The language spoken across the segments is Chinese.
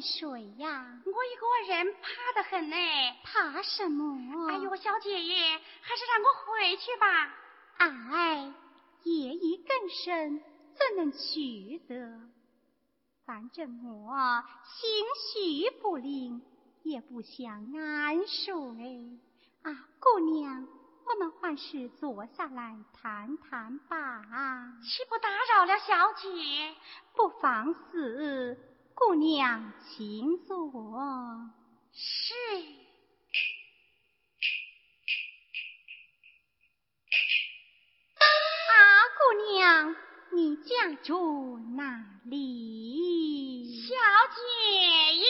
睡呀！我一个人怕得很呢。怕什么？哎呦，小姐姐，还是让我回去吧。哎，夜已更深，怎能去得？反正我心绪不宁，也不想安睡。啊，姑娘，我们还是坐下来谈谈吧。岂不打扰了小姐？不妨事。姑娘，请坐。是。啊，姑娘，你家住哪里？小姐耶。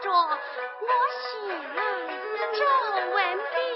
着，我写了这文笔。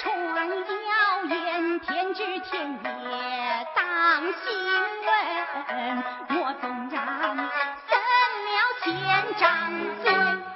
传谣言天知天也当心问。我纵然生了千丈嘴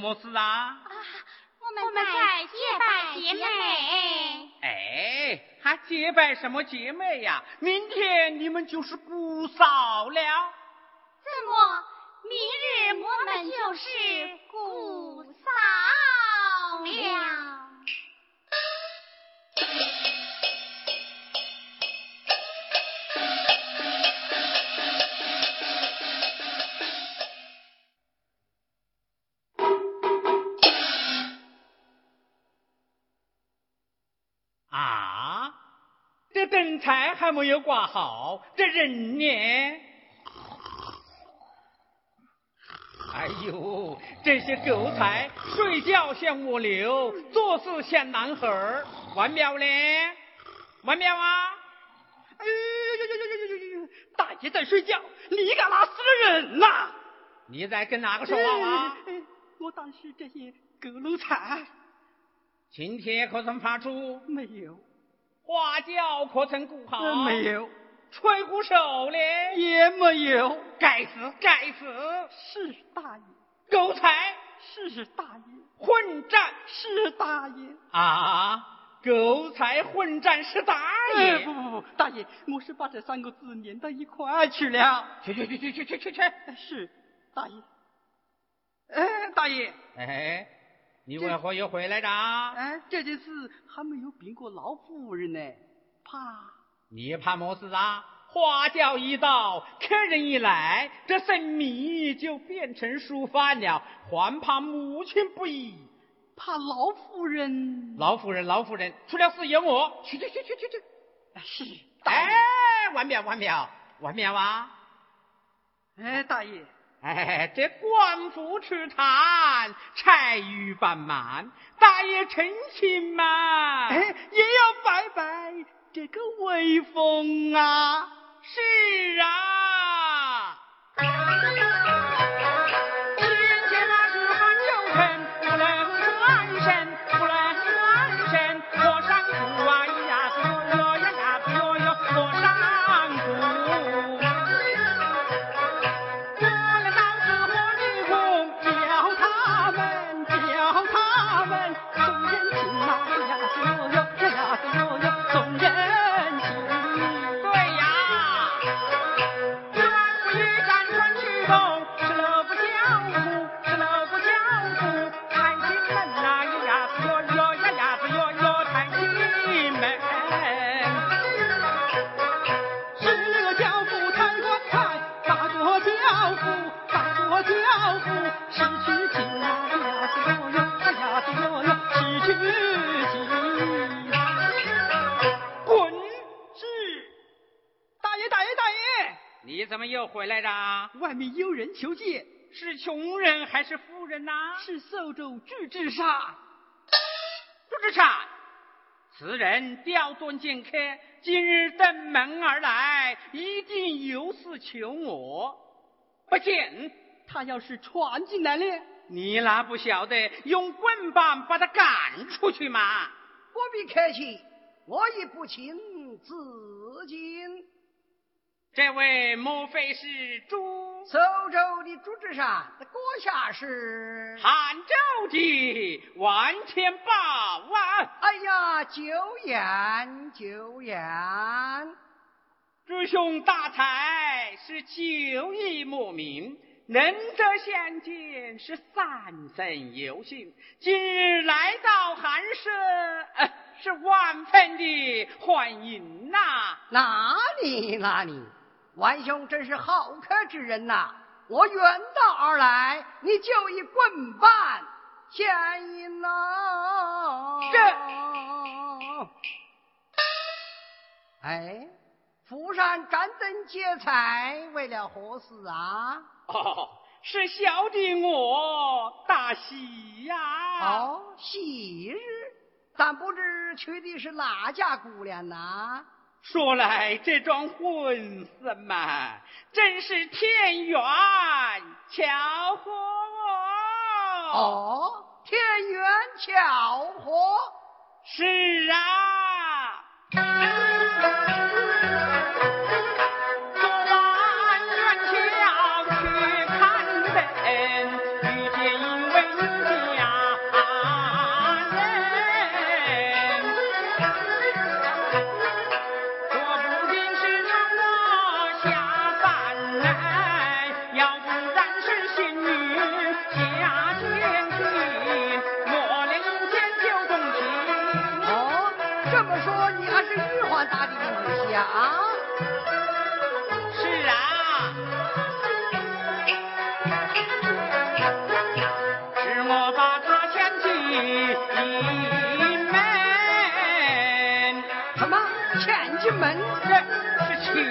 么事啊？啊，我们在结拜姐妹。哎，还结拜什么姐妹呀？明天你们就是姑嫂了。怎么，明日我们就是姑嫂了？还没有挂好，这人呢？哎呦，这些狗才睡觉像蜗牛，做事像男孩完了呢？完了啊！哎呦呦呦呦呦呦呦！大姐在睡觉，你敢拉死个人呐？你在跟哪个说话啊？我当时这些狗奴才。今天可曾发出？没有。花轿可曾顾好？没有。吹鼓手呢？也没有。该死，该死！是大爷。狗才？是大爷。混战？是大爷。啊！狗才混战是大爷？不不不，大爷，我是把这三个字连到一块去了。去去去去去去去去！是大爷。哎，大爷。哎，你为何又回来着？哎，这件事还没有禀过老夫人呢，怕。你怕么事啊？花轿一到，客人一来，这生米就变成熟饭了，还怕母亲不依？怕老夫人？老夫人，老夫人，出了事有我。去去去去去去。是。哎，万苗，万苗，万苗啊！哎，大爷。哎，这官府吃炭，柴鱼办满，大爷成亲嘛？哎，也要拜拜这个威风啊！是啊。回来着，外面有人求见，是穷人还是富人呐？是苏州朱志山。朱志山，此人刁钻剑客，今日登门而来，一定有事求我。不见他要是闯进来了，你那不晓得用棍棒把他赶出去吗？不必客气，我已不请自尽。这位莫非是朱苏州的朱志山的阁下是汉州的万千宝万！哎呀，久仰久仰！朱兄大才是久已莫名，能得相见是三生有幸，今日来到寒舍，是万分的欢迎呐！哪里哪里？万兄真是好客之人呐！我远道而来，你就一棍棒相迎呐！这，哎，府上张灯结彩，为了何事啊？哦，是小弟我大喜呀！哦，喜日，但不知娶的是哪家姑娘呐？说来这桩婚事嘛，真是天缘巧合哦！哦，天缘巧合，是啊。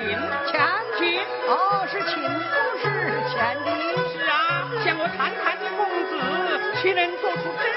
亲钱亲。哦，是亲不是钱的。是啊，向我谈谈你公子，岂能做出这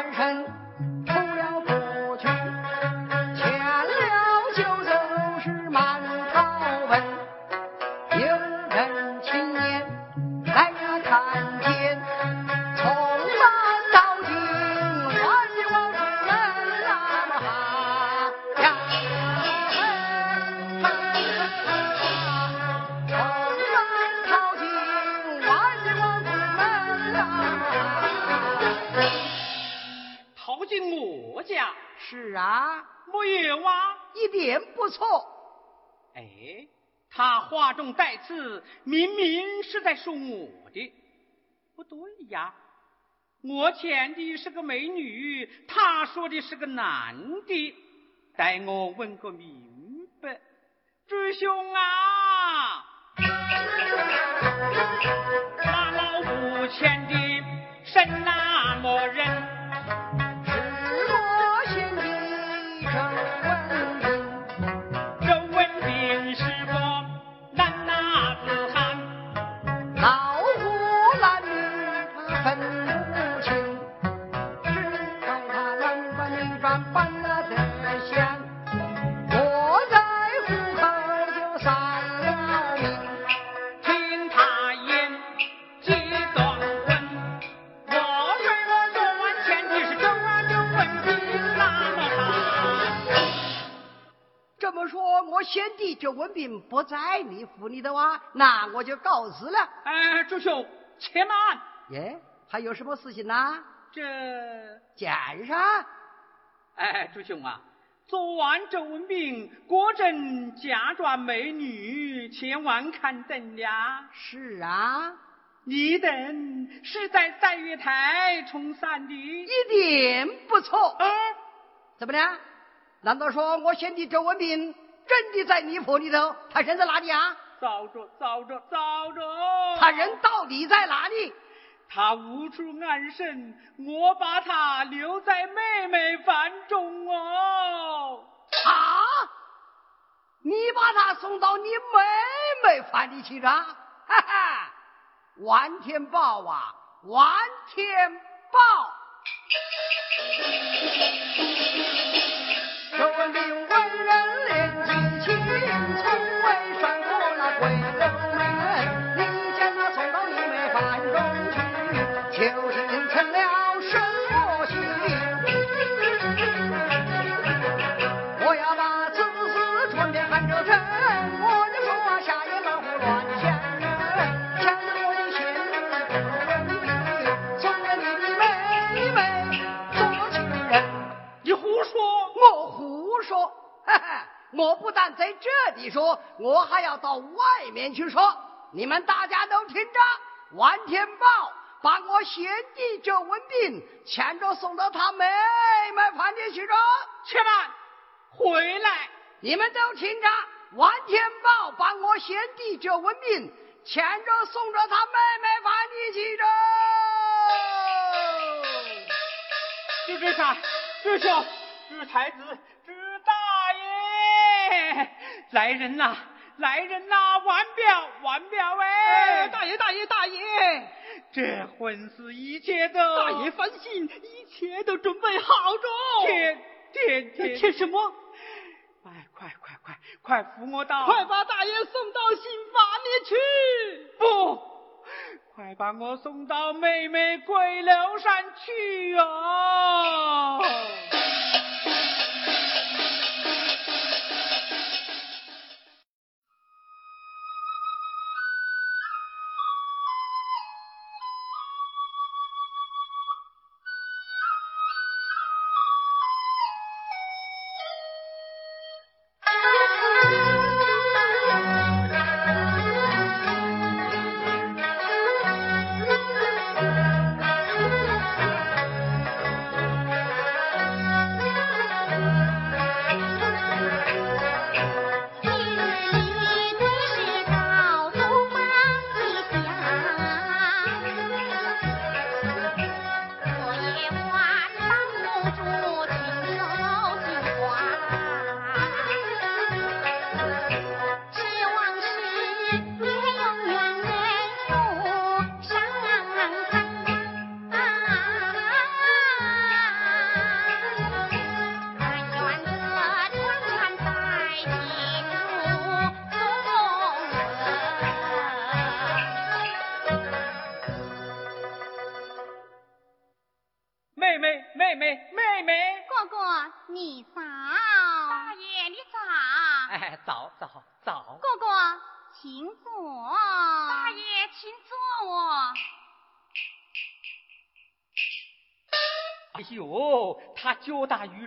是话中带刺，明明是在说我的，不对呀。我见的是个美女，他说的是个男的，待我问个明白。师兄啊，那老五牵的是那么人？周文斌不在你府里的话，那我就告辞了。哎，朱兄，且慢。耶，还有什么事情呢？这见上。哎，朱兄啊，昨晚周文斌果真假装美女前往看灯呀。是啊，你等是在三月台冲散的，一点不错。嗯，怎么的？难道说我选的周文斌？真的在你府里头，他人在哪里啊？找着，找着，找着。他人到底在哪里？他无处安身，我把他留在妹妹房中哦。啊！你把他送到你妹妹房里去了？哈哈！万天宝啊，万天宝！周文斌为人我不但在这里说，我还要到外面去说。你们大家都听着，王天宝把我先帝这文斌牵着送到他妹妹饭店去着。且慢，回来！你们都听着，王天宝把我先帝这文斌牵着送着他妹妹饭店去着。知知山，知兄，知太子，来人呐！来人呐！万表，万表哎！大爷，大爷，大爷，这婚事一切都……大爷放心，一切都准备好着。天天天天什么？哎，快快快快扶我到！快把大爷送到新房里去！不，快把我送到妹妹桂柳山去啊！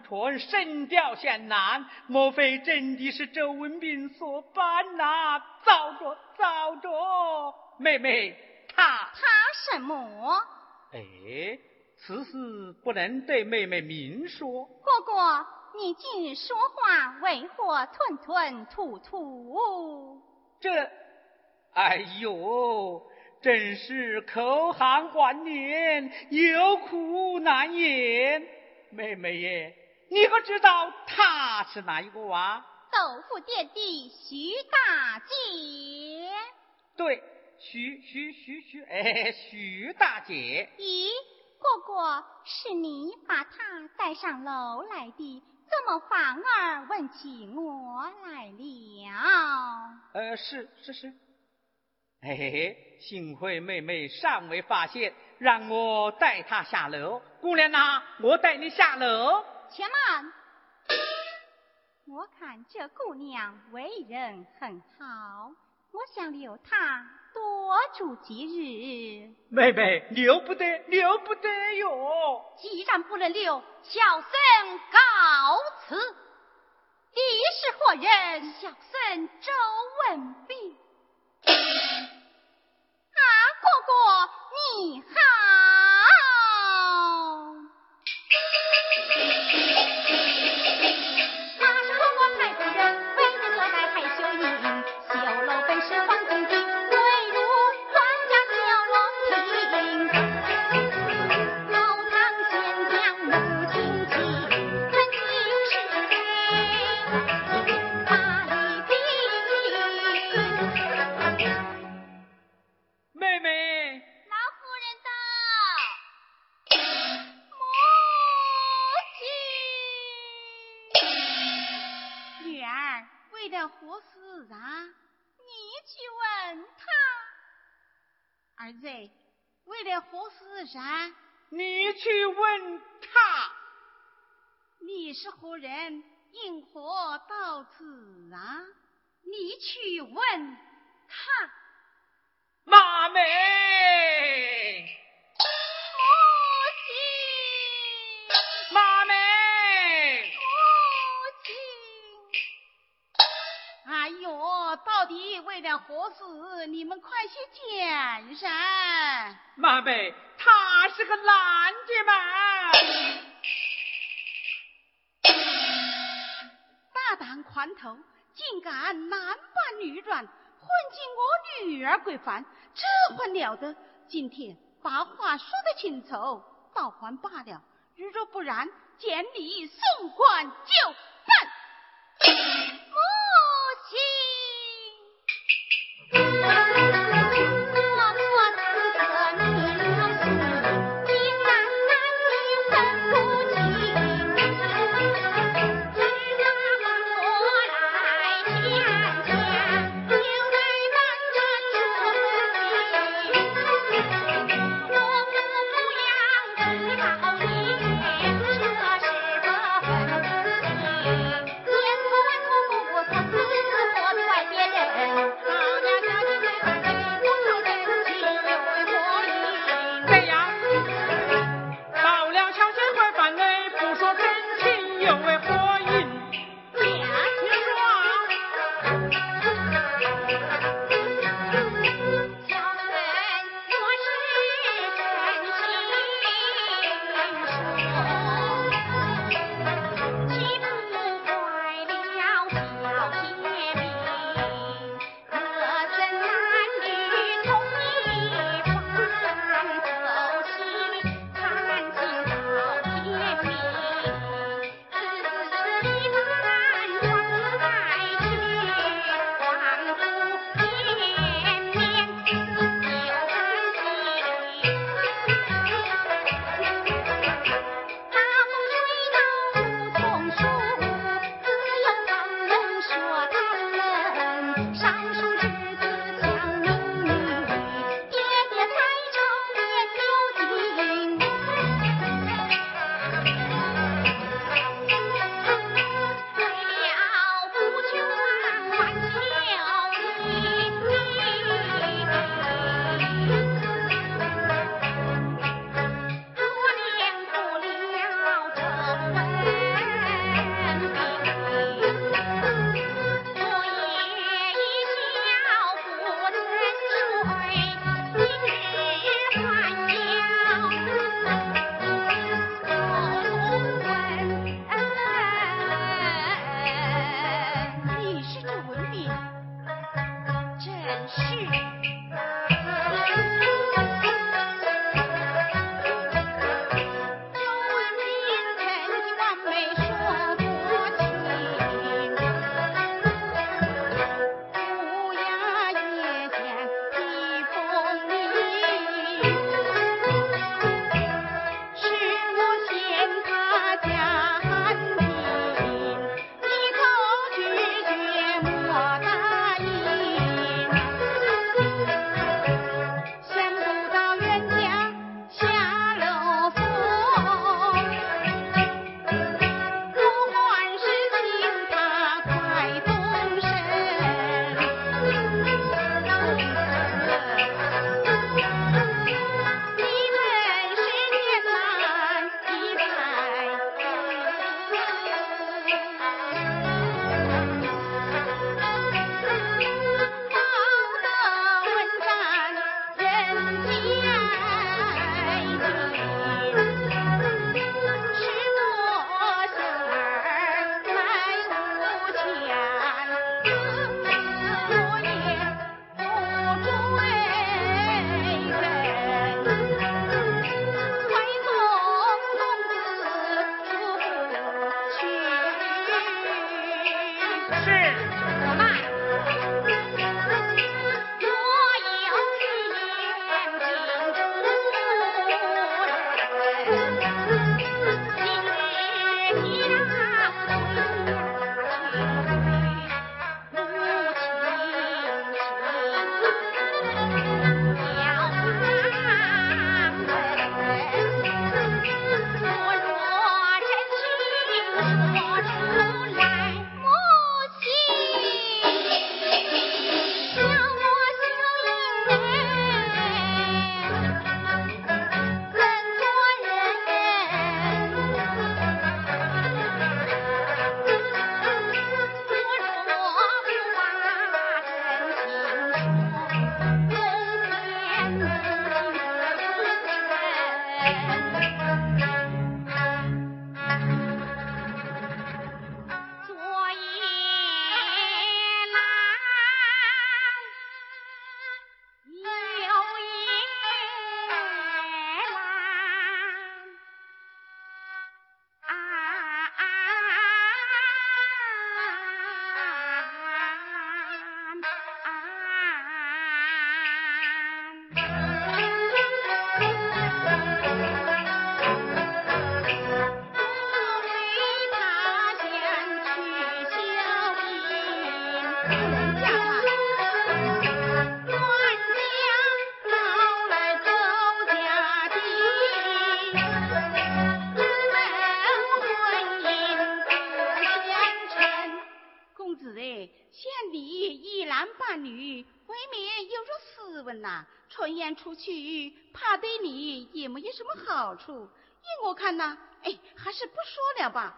脚踏渔船，神雕仙难，莫非真的是周文斌所扮呐？糟着糟着，妹妹，他他什么？哎，此事不能对妹妹明说。哥哥，你今日说话为何吞吞吐吐？这，哎呦！真是口含万年，有苦难言。妹妹耶，你可知道他是哪一个啊？豆腐店的徐大姐。对，徐徐徐徐，哎，徐大姐。咦，哥哥，是你把他带上楼来的？怎么反而问起我来了？呃，是是是。嘿嘿嘿，幸亏妹妹尚未发现。让我带她下楼，姑娘呐，我带你下楼。且慢，我看这姑娘为人很好，我想留她多住几日。妹妹，留不得，留不得哟！既然不能留，小僧告辞。你是何人？小僧周文斌。啊，哥哥，你好。何事啊？你去问他。儿子，为了何事啊？你去问他。你是何人？因何到此啊？你去问他。妈梅。到底为了何事？你们快些讲噻！妈贝，他是个男的嘛！大胆狂头，竟敢男扮女装，混进我女儿闺房，这还了得！今天把话说得清楚，倒还罢了；如若不然，见你送官就吧。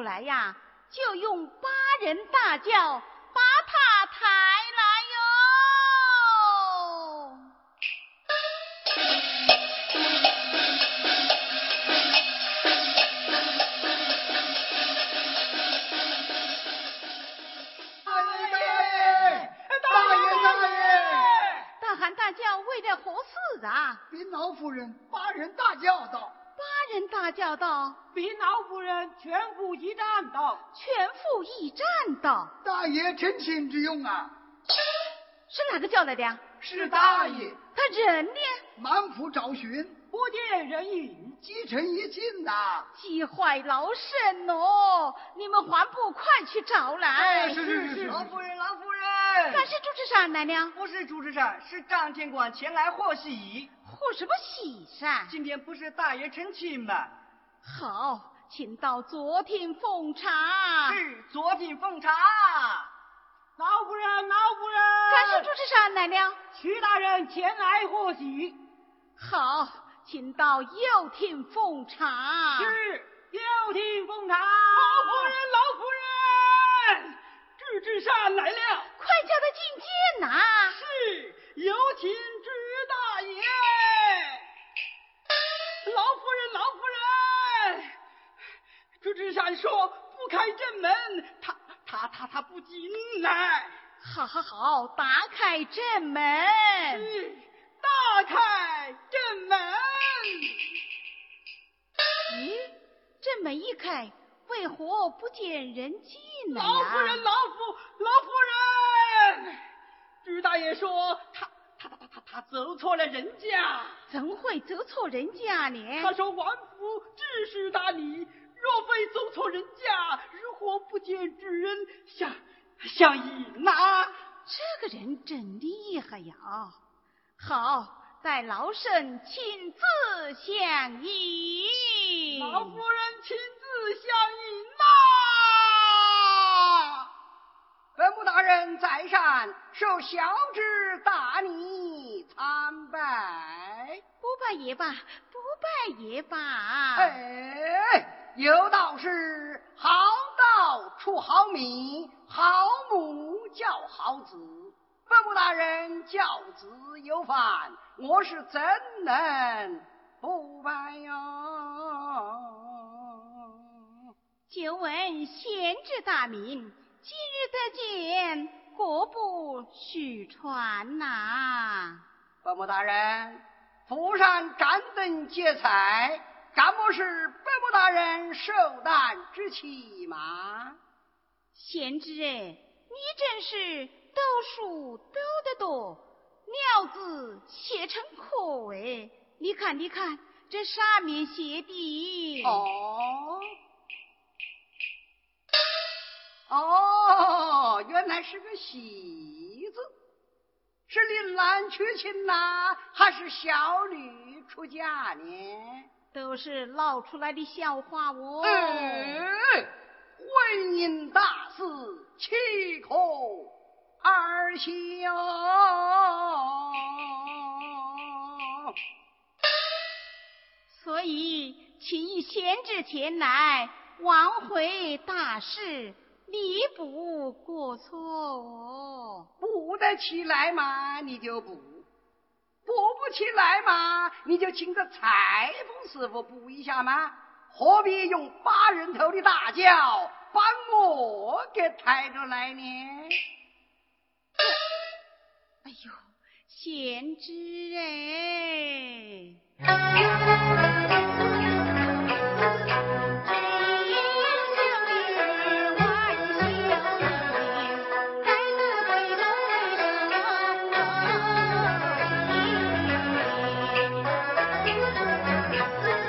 后来呀是哪个叫来的？是大爷。他人呢？满府找寻，不见人影。积尘已尽呐，急坏老身哦！你们还不快去找来？是是是，老夫人，老夫人。干是主持山来了？不是主持山，是张天官前来贺喜。贺什么喜噻？今天不是大爷成亲吗？好，请到左厅奉茶。是左厅奉茶。老夫人，老夫人。干是主持山来了？徐大人前来贺喜。好，请到右厅奉茶。是右厅奉茶。老夫人，老夫人。智智山来了，快叫他进见呐！是，有请智大爷。老夫人，老夫人，智智山说不开正门，他他他他不进来。好好好，打开正门。是，打开正门。咦，正门一开。为何不见人进来老夫人，老夫老夫人，朱大爷说他他他他他他走错了人家。怎会走错人家呢？他说王府知识大礼，若非走错人家，如何不见之人相相迎呐？这个人真厉害呀！好，待老身亲自相依。老夫人亲自。相依呐！本部大人在上，受小侄大逆参拜。不拜也罢，不拜也罢。哎，有道是好道出好米，好母教好子。本部大人教子有范，我是怎能不拜呀？久闻贤侄大名，今日得见，国不虚传呐。伯母大人，府上站等接菜，干么是伯母大人寿诞之期吗？贤侄哎，你真是读书读得多，料子写成可哎！你看，你看，这上面写的哦哦，原来是个喜字，是林兰娶亲呐，还是小女出嫁呢？都是闹出来的笑话哦。哎，婚姻大事岂可儿戏所以，请以贤侄前来挽回大事，弥补过错哦。补得起来嘛，你就补；补不起来嘛，你就请个裁缝师傅补一下嘛。何必用八人头的大轿把我给抬着来呢？哎呦，贤侄哎！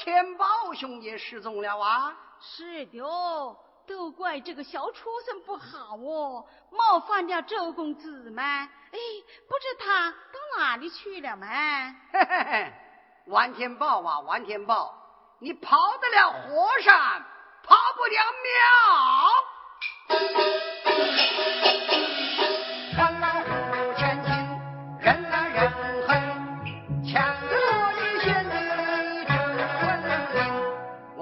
天宝兄也失踪了啊？是的，都怪这个小畜生不好哦，冒犯了周公子嘛。哎，不知他到哪里去了嘛？嘿嘿嘿，王天宝啊，王天宝，你跑得了和尚，跑不了庙。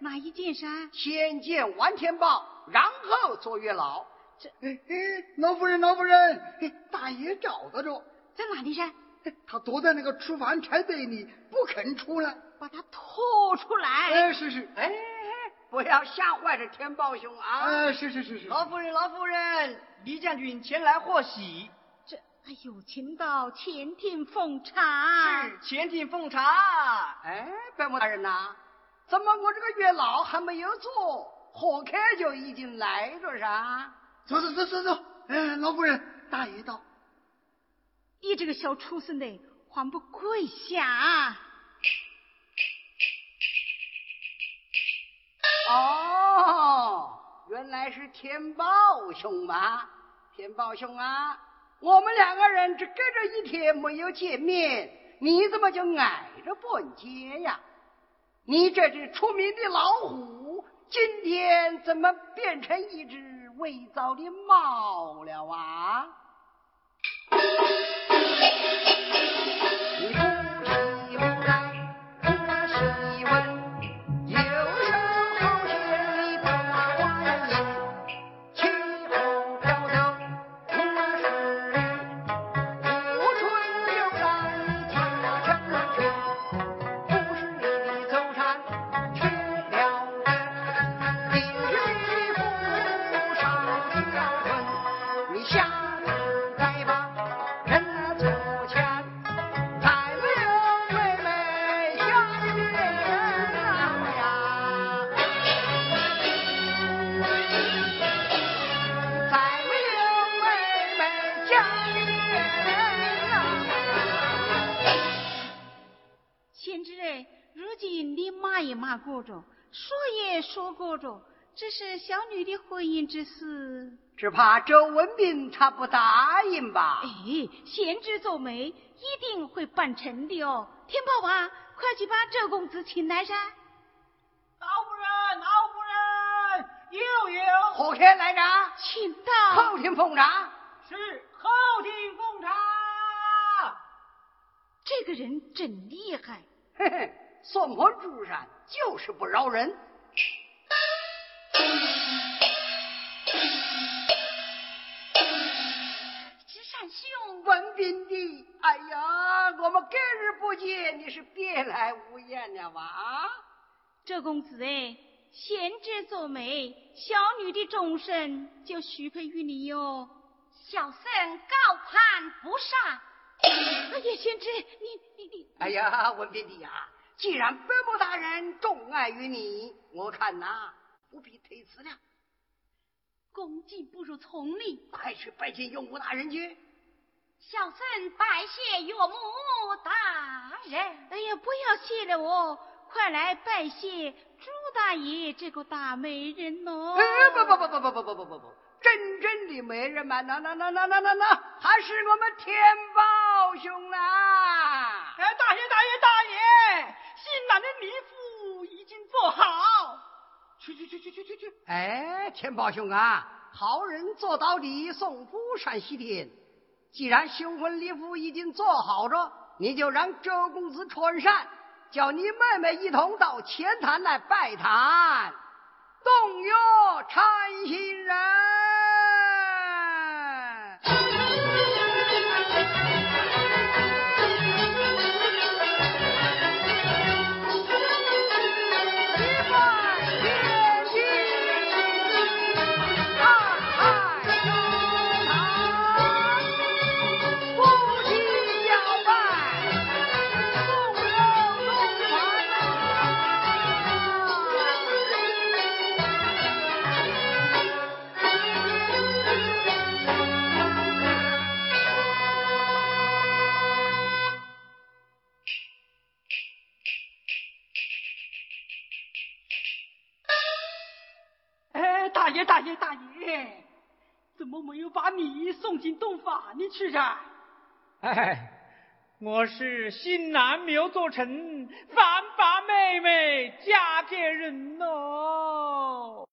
哪一件衫？先见完天豹，然后做月老。这，哎哎，老夫人，老夫人，大爷找到着，在哪里噻？他躲在那个厨房柴堆里，不肯出来。把他拖出来。哎，是是。哎，不要吓坏这天豹兄啊！哎，是是是是。老夫人，老夫人，李将军前来贺喜。这，哎呦，请到前厅奉茶。是前厅奉茶。哎，白木大人呐。怎么我这个月老还没有做，贺客就已经来了噻？走走走走走，哎，老夫人，大爷到。你这个小畜生的，还不跪下？哦，原来是天宝兄嘛！天宝兄啊，我们两个人只隔着一天没有见面，你怎么就挨着本街呀？你这只出名的老虎，今天怎么变成一只伪造的猫了啊？之事，只怕周文斌他不答应吧？哎，贤侄做媒一定会办成的哦。天宝啊，快去把周公子请来噻！老夫人，老夫人，有有。何客来着？请到后天奉茶。是后天奉茶。这个人真厉害，嘿嘿，算盘珠山就是不饶人。知山兄，文斌的，哎呀，我们隔日不见，你是别来无恙了吧？周公子哎，贤侄做媒，小女的终身就许配于你哟。小僧高攀不上。哎呀，贤侄，你你你，哎呀，文斌的呀，既然伯母大人钟爱于你，我看呐，不必推辞了。恭敬不如从命，快去拜见用武大人去。小僧拜谢岳母大人。哎呀，不要谢了我，快来拜谢朱大爷这个大美人哦。哎，不不不不不不不不不不，真正的美人嘛，那那那那那那那，还是我们天宝兄啊！哎，大爷大爷大爷，新郎的礼服已经做好。去去去去去去去！哎，天宝兄啊，好人做到底，送福上西天。既然新婚礼服已经做好着，你就让周公子穿上，叫你妹妹一同到前坛来拜堂，动约禅心人。没有把你送进洞房里去噻我是新南苗作臣反把妹妹嫁给人哦